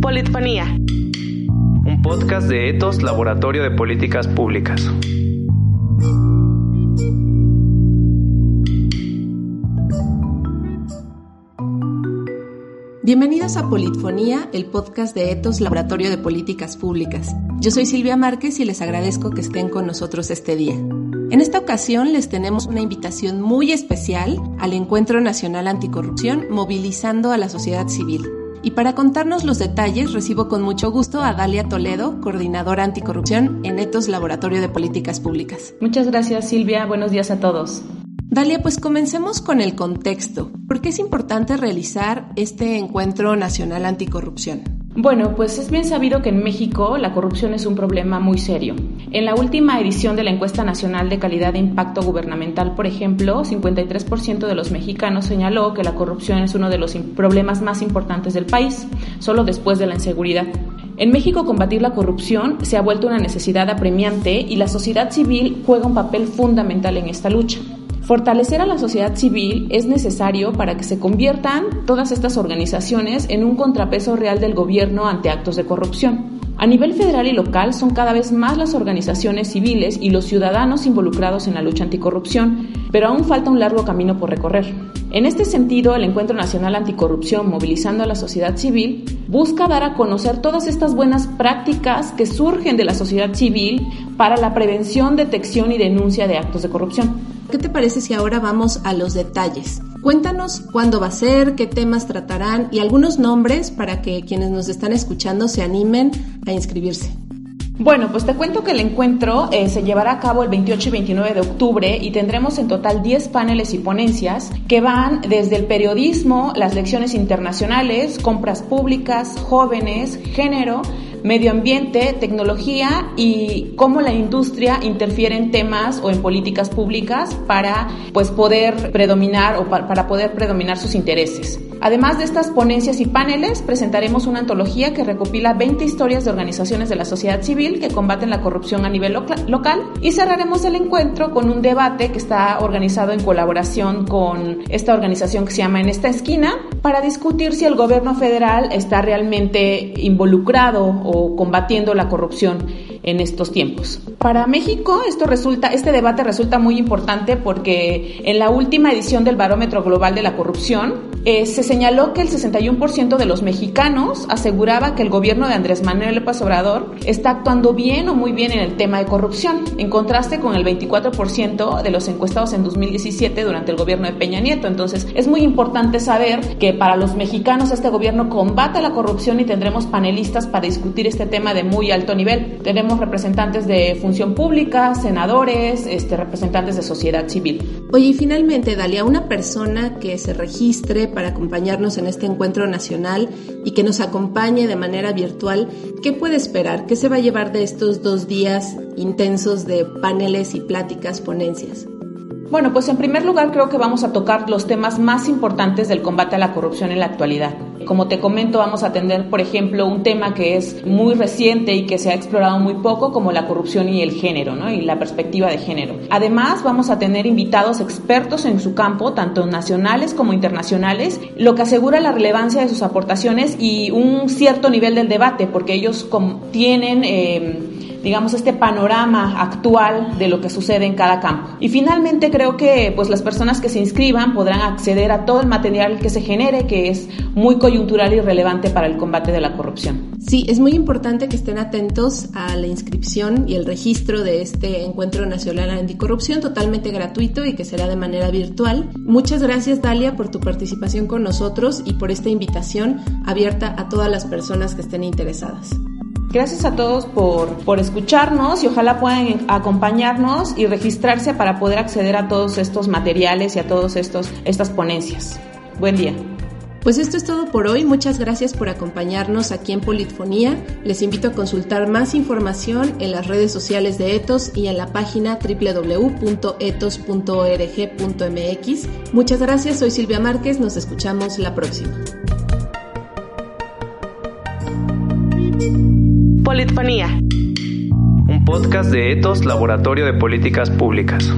Politfonía. Un podcast de Etos Laboratorio de Políticas Públicas. Bienvenidos a Politfonía, el podcast de Etos Laboratorio de Políticas Públicas. Yo soy Silvia Márquez y les agradezco que estén con nosotros este día. En esta ocasión les tenemos una invitación muy especial al Encuentro Nacional Anticorrupción movilizando a la sociedad civil. Y para contarnos los detalles recibo con mucho gusto a Dalia Toledo, coordinadora anticorrupción en Etos Laboratorio de Políticas Públicas. Muchas gracias Silvia, buenos días a todos. Dalia, pues comencemos con el contexto. ¿Por qué es importante realizar este encuentro nacional anticorrupción? Bueno, pues es bien sabido que en México la corrupción es un problema muy serio. En la última edición de la encuesta nacional de calidad de impacto gubernamental, por ejemplo, 53% de los mexicanos señaló que la corrupción es uno de los problemas más importantes del país, solo después de la inseguridad. En México combatir la corrupción se ha vuelto una necesidad apremiante y la sociedad civil juega un papel fundamental en esta lucha. Fortalecer a la sociedad civil es necesario para que se conviertan todas estas organizaciones en un contrapeso real del gobierno ante actos de corrupción. A nivel federal y local son cada vez más las organizaciones civiles y los ciudadanos involucrados en la lucha anticorrupción, pero aún falta un largo camino por recorrer. En este sentido, el Encuentro Nacional Anticorrupción, movilizando a la sociedad civil, busca dar a conocer todas estas buenas prácticas que surgen de la sociedad civil para la prevención, detección y denuncia de actos de corrupción. ¿Qué te parece si ahora vamos a los detalles? Cuéntanos cuándo va a ser, qué temas tratarán y algunos nombres para que quienes nos están escuchando se animen a inscribirse. Bueno, pues te cuento que el encuentro eh, se llevará a cabo el 28 y 29 de octubre y tendremos en total 10 paneles y ponencias que van desde el periodismo, las lecciones internacionales, compras públicas, jóvenes, género, medio ambiente, tecnología y cómo la industria interfiere en temas o en políticas públicas para pues poder predominar o para poder predominar sus intereses. Además de estas ponencias y paneles, presentaremos una antología que recopila 20 historias de organizaciones de la sociedad civil que combaten la corrupción a nivel local. Y cerraremos el encuentro con un debate que está organizado en colaboración con esta organización que se llama En esta esquina para discutir si el gobierno federal está realmente involucrado o combatiendo la corrupción en estos tiempos. Para México esto resulta, este debate resulta muy importante porque en la última edición del Barómetro Global de la Corrupción eh, se señaló que el 61% de los mexicanos aseguraba que el gobierno de Andrés Manuel López Obrador está actuando bien o muy bien en el tema de corrupción, en contraste con el 24% de los encuestados en 2017 durante el gobierno de Peña Nieto. Entonces es muy importante saber que para los mexicanos este gobierno combate la corrupción y tendremos panelistas para discutir este tema de muy alto nivel. Tenemos representantes de función pública, senadores, este, representantes de sociedad civil. Oye, y finalmente, Dalia, una persona que se registre para acompañarnos en este encuentro nacional y que nos acompañe de manera virtual, ¿qué puede esperar? ¿Qué se va a llevar de estos dos días intensos de paneles y pláticas, ponencias? Bueno, pues en primer lugar creo que vamos a tocar los temas más importantes del combate a la corrupción en la actualidad. Como te comento, vamos a atender, por ejemplo, un tema que es muy reciente y que se ha explorado muy poco, como la corrupción y el género, ¿no? Y la perspectiva de género. Además, vamos a tener invitados expertos en su campo, tanto nacionales como internacionales, lo que asegura la relevancia de sus aportaciones y un cierto nivel del debate, porque ellos tienen... Eh, digamos, este panorama actual de lo que sucede en cada campo. Y finalmente creo que pues las personas que se inscriban podrán acceder a todo el material que se genere, que es muy coyuntural y relevante para el combate de la corrupción. Sí, es muy importante que estén atentos a la inscripción y el registro de este Encuentro Nacional Anticorrupción, totalmente gratuito y que será de manera virtual. Muchas gracias, Dalia, por tu participación con nosotros y por esta invitación abierta a todas las personas que estén interesadas. Gracias a todos por, por escucharnos y ojalá puedan acompañarnos y registrarse para poder acceder a todos estos materiales y a todas estas ponencias. Buen día. Pues esto es todo por hoy. Muchas gracias por acompañarnos aquí en Politfonía. Les invito a consultar más información en las redes sociales de Etos y en la página www.etos.org.mx. Muchas gracias. Soy Silvia Márquez. Nos escuchamos la próxima. Politpanía. Un podcast de Etos Laboratorio de Políticas Públicas.